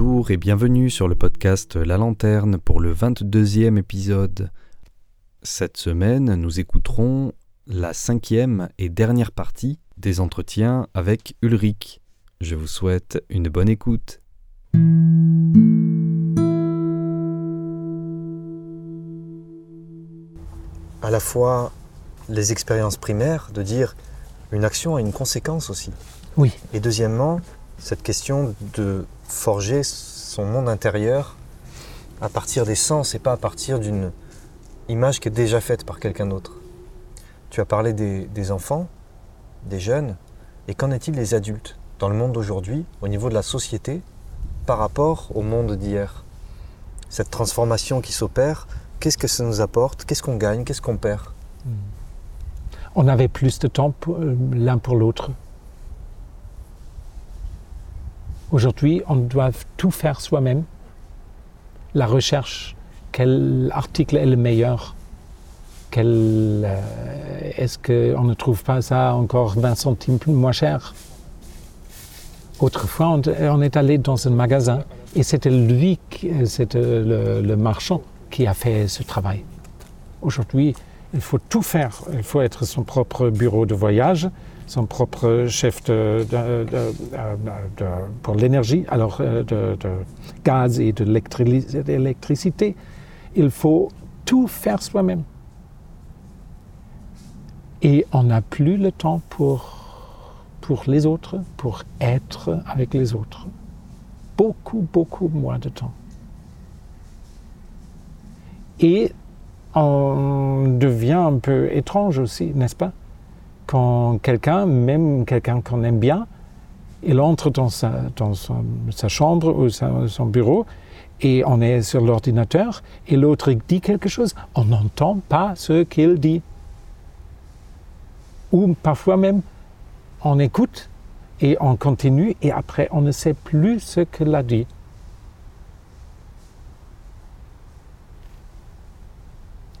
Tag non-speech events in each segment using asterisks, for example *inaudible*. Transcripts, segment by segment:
Bonjour et bienvenue sur le podcast La Lanterne pour le 22e épisode. Cette semaine, nous écouterons la cinquième et dernière partie des entretiens avec Ulrich. Je vous souhaite une bonne écoute. À la fois les expériences primaires, de dire une action a une conséquence aussi. Oui. Et deuxièmement, cette question de forger son monde intérieur à partir des sens et pas à partir d'une image qui est déjà faite par quelqu'un d'autre. Tu as parlé des, enfants, des jeunes, et qu'en est-il des adultes dans le monde d'aujourd'hui, au niveau de la société, par rapport au monde d'hier? Cette transformation qui s'opère, qu'est-ce que ça nous apporte? Qu'est-ce qu'on gagne? Qu'est-ce qu'on perd? On avait plus de temps euh, l'un pour l'autre. Aujourd'hui, on doit tout faire soi-même. La recherche, quel article est le meilleur? Euh, Est-ce qu'on ne trouve pas ça encore 20 centimes plus- moins cher? Autrefois, on, est allé dans un magasin et c'était lui, c'était le marchand qui a fait ce travail. Aujourd'hui, il faut tout faire. Il faut être son propre bureau de voyage, son propre chef de, pour l'énergie, alors euh, de, gaz et de l'électri- d'électricité. Il faut tout faire soi-même. Et on n'a plus le temps pour, pour les autres, pour être avec les autres. Beaucoup, beaucoup moins de temps. Et on devient un peu étrange aussi, n'est-ce pas? Quand quelqu'un, même quelqu'un qu'on aime bien, il entre dans sa, chambre ou son bureau et on est sur l'ordinateur et l'autre dit quelque chose, on n'entend pas ce qu'il dit. Ou parfois même, on écoute et on continue et après on ne sait plus ce qu'il a dit.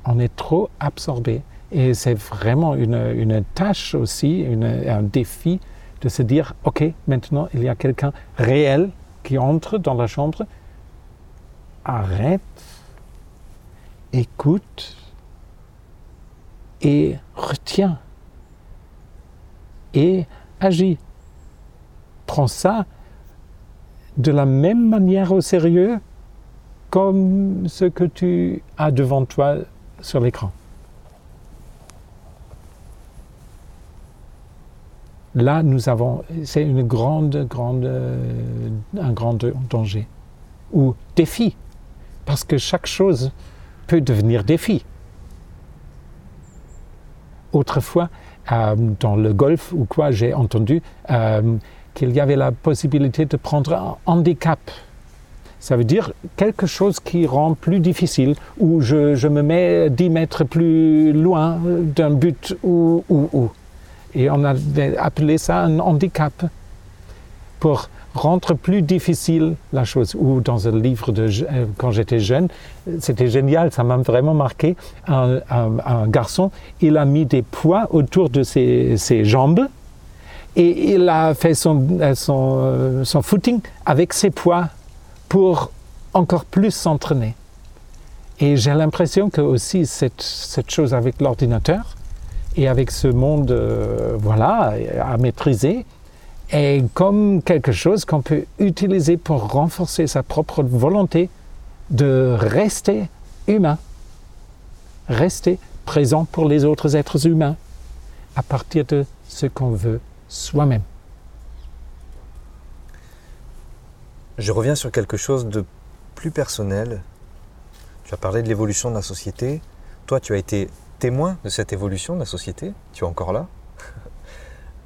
on est trop absorbé. Et c'est vraiment une, tâche aussi, un défi de se dire, OK, maintenant il y a quelqu'un réel qui entre dans la chambre, arrête, écoute et retiens et agis. Prends ça de la même manière au sérieux comme ce que tu as devant toi sur l'écran. Là, nous avons, c'est une grande, grande, euh, un grand danger ou défi, parce que chaque chose peut devenir défi. Autrefois, euh, dans le golf ou quoi, j'ai entendu euh, qu'il y avait la possibilité de prendre un handicap ça veut dire quelque chose qui rend plus difficile, je, je me mets 10 mètres plus loin d'un but ou, ou, ou. Et on avait appelé ça un handicap pour rendre plus difficile la chose. Ou dans un livre euh, quand j'étais jeune, c'était génial, ça m'a vraiment marqué. Un, garçon, il a mis des poids autour de ses, jambes et il a fait son, euh, euh, son footing avec ses poids pour encore plus s'entraîner. Et j'ai l'impression que aussi cette chose avec l'ordinateur et avec ce monde euh, voilà, à maîtriser est comme quelque chose qu'on peut utiliser pour renforcer sa propre volonté de rester humain, rester présent pour les autres êtres humains à partir de ce qu'on veut soi-même. Je reviens sur quelque chose de plus personnel. Tu as parlé de l'évolution de la société. Toi, tu as été témoin de cette évolution de la société. Tu es encore là. *laughs*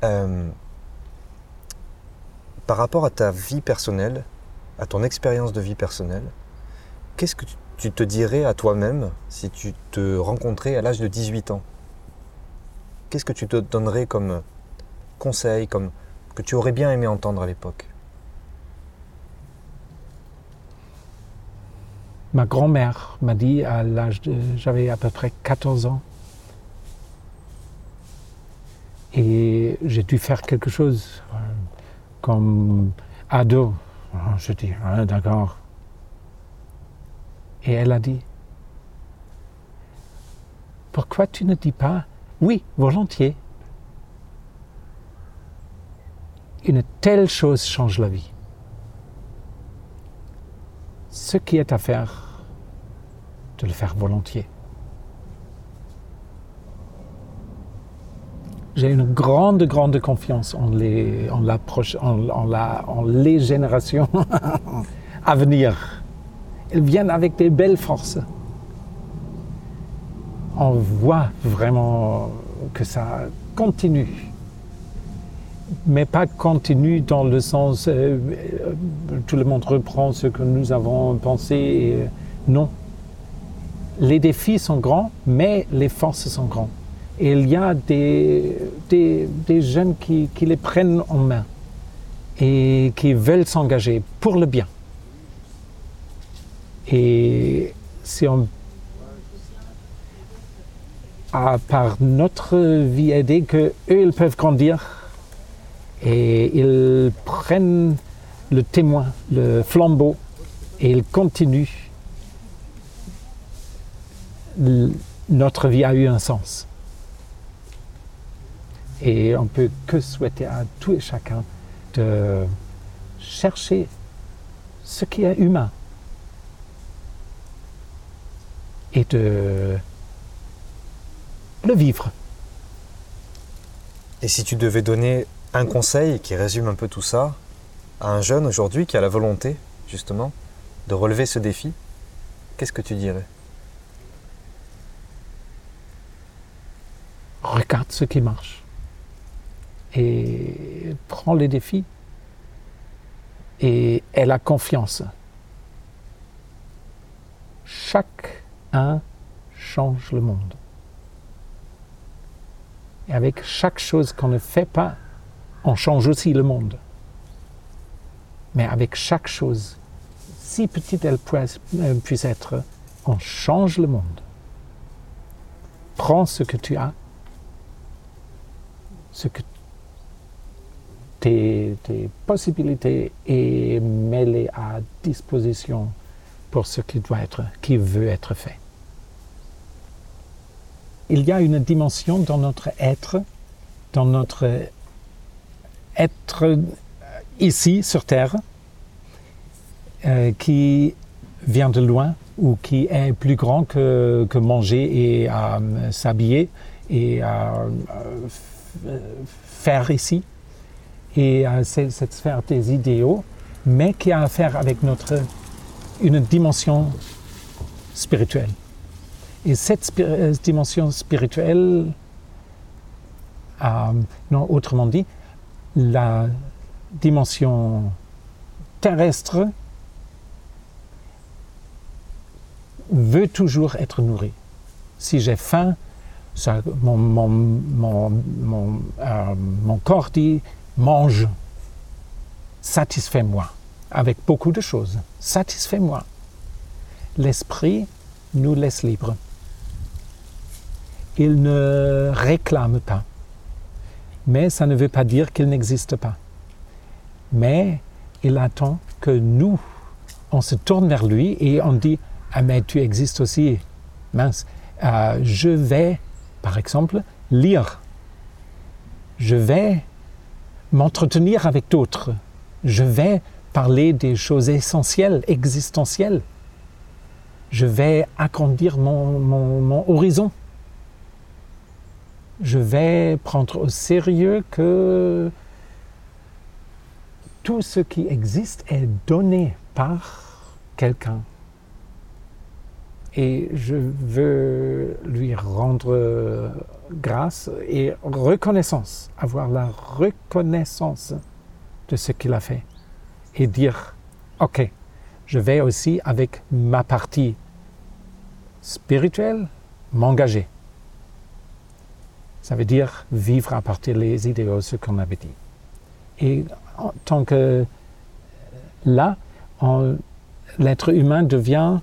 Euh, par rapport à ta vie personnelle, à ton expérience de vie personnelle, qu'est-ce que tu- te dirais à toi-même si tu te rencontrais à l'âge de 18 ans? Qu'est-ce que tu te donnerais comme conseil, comme que tu aurais bien aimé entendre à l'époque? Ma grand-mère m'a dit à l'âge de. J'avais à peu près 14 ans. Et j'ai dû faire quelque chose euh, comme ado. Je dis, ah, d'accord. Et elle a dit, pourquoi tu ne dis pas oui, volontiers Une telle chose change la vie. Ce qui est à faire, de le faire volontiers. J'ai une grande, grande confiance en les, en la, en, la, en les générations *laughs* à venir. Elles viennent avec des belles forces. On voit vraiment que ça continue. Mais pas continue dans le sens euh, euh, tout le monde reprend ce que nous avons pensé. Euh, non. Les défis sont grands, mais les forces sont grandes. Et il y a des, jeunes qui, les prennent en main et qui veulent s'engager pour le bien. Et si on a par notre vie aidée que eux ils peuvent grandir et ils prennent le témoin, le flambeau et ils continuent. Notre vie a eu un sens. Et on peut que souhaiter à tout et chacun de chercher ce qui est humain et de le vivre. Et si tu devais donner un conseil qui résume un peu tout ça à un jeune aujourd'hui qui a la volonté, justement, de relever ce défi, qu'est-ce que tu dirais? Regarde ce qui marche et prend les défis et elle a confiance. Chacun change le monde. Et avec chaque chose qu'on ne fait pas, on change aussi le monde. Mais avec chaque chose, si petite elle puisse être, on change le monde. Prends ce que tu as, ce que tes, possibilités et mets-les à disposition pour ce qui doit être, qui veut être fait. Il y a une dimension dans notre être, dans notre être ici sur Terre, euh, qui vient de loin ou qui est plus grand que, que manger et euh, s'habiller et euh, faire ici et euh, cette sphère des idéaux, mais qui a à faire avec notre, une dimension spirituelle. Et cette euh, dimension spirituelle, euh, non, autrement dit, la dimension terrestre veut toujours être nourrie. Si j'ai faim, mon, mon, mon, mon corps dit mange, satisfais-moi, avec beaucoup de choses, satisfais-moi. L'esprit nous laisse libres. Il ne réclame pas, mais ça ne veut pas dire qu'il n'existe pas. Mais il attend que nous, on se tourne vers lui et on dit, ah mais tu existes aussi, mince, euh, je vais, par exemple, lire. Je vais m'entretenir avec d'autres. Je vais parler des choses essentielles, existentielles. Je vais agrandir mon, horizon. Je vais prendre au sérieux que tout ce qui existe est donné par quelqu'un. Et je veux lui rendre grâce et reconnaissance, avoir la reconnaissance de ce qu'il a fait et dire, OK, je vais aussi avec ma partie spirituelle m'engager. Ça veut dire vivre à partir des idéaux, ce qu'on avait dit. Et en tant que là, l'être humain devient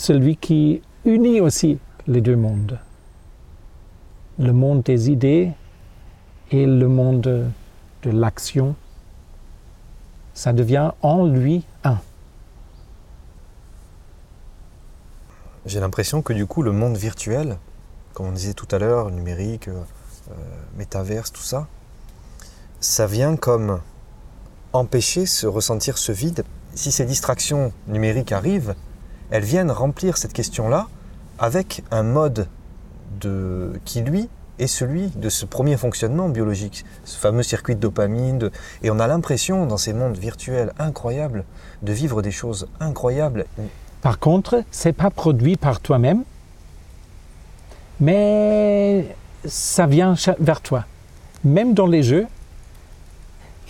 celui qui unit aussi les deux mondes le monde des idées et le monde de l'action Ça devient en lui un. J'ai l'impression que du coup, le monde virtuel, comme on disait tout à l'heure, numérique, euh, métaverse, tout ça, ça vient comme empêcher se ressentir ce vide. Si ces distractions numériques arrivent, elles viennent remplir cette question-là avec un mode de, qui, lui, est celui de ce premier fonctionnement biologique, ce fameux circuit de dopamine. Et on a l'impression, dans ces mondes virtuels incroyables, de vivre des choses incroyables. Par contre, c'est pas produit par toi-même, mais ça vient vers toi. Même dans les jeux,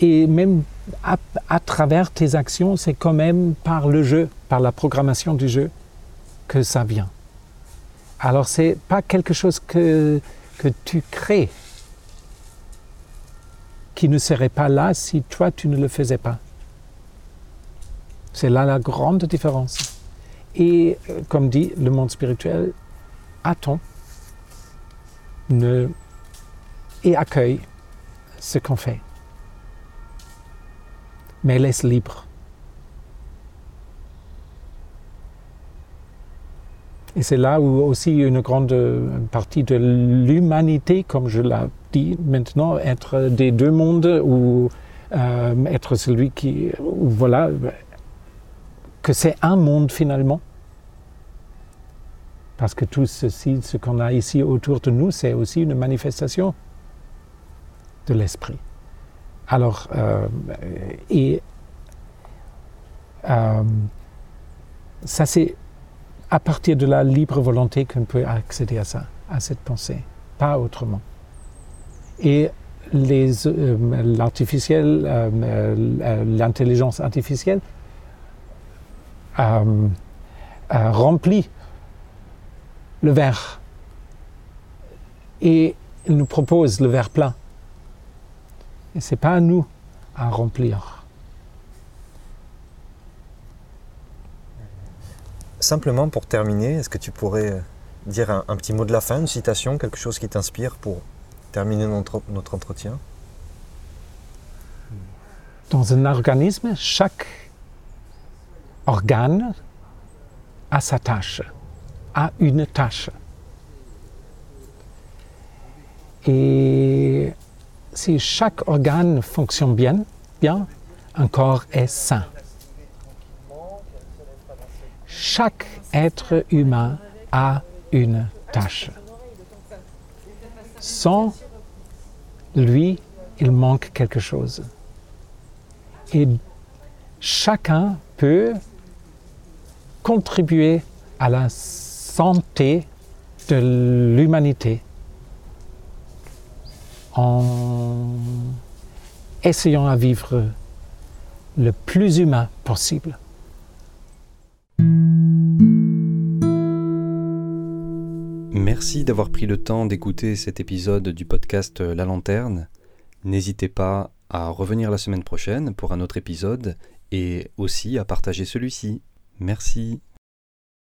et même à, travers tes actions, c'est quand même par le jeu, par la programmation du jeu, que ça vient. Alors c'est pas quelque chose que, que tu crées qui ne serait pas là si toi tu ne le faisais pas. C'est là la grande différence. Et euh, comme dit le monde spirituel, attend ne, et accueille ce qu'on fait? Mais laisse libre. Et c'est là où aussi une grande partie de l'humanité, comme je l'ai dit maintenant, être des deux mondes ou euh, être celui qui, voilà, que c'est un monde finalement. Parce que tout ceci, ce qu'on a ici autour de nous, c'est aussi une manifestation de l'esprit. Alors, euh, et euh, ça c'est à partir de la libre volonté qu'on peut accéder à ça, à cette pensée, pas autrement. Et euh, l'artificiel, l'intelligence artificielle remplit le verre et nous propose le verre plein. Et c'est pas à nous à remplir. Simplement pour terminer, est-ce que tu pourrais dire un, un, petit mot de la fin, une citation, quelque chose qui t'inspire pour terminer notre, notre entretien? Dans un organisme, chaque organe a sa tâche, a une tâche. Et si chaque organe fonctionne bien, bien un corps est sain chaque être humain a une tâche. Sans lui, il manque quelque chose. Et chacun peut contribuer à la santé de l'humanité en essayant à vivre le plus humain possible. Merci d'avoir pris le temps d'écouter cet épisode du podcast La Lanterne. N'hésitez pas à revenir la semaine prochaine pour un autre épisode et aussi à partager celui-ci. Merci.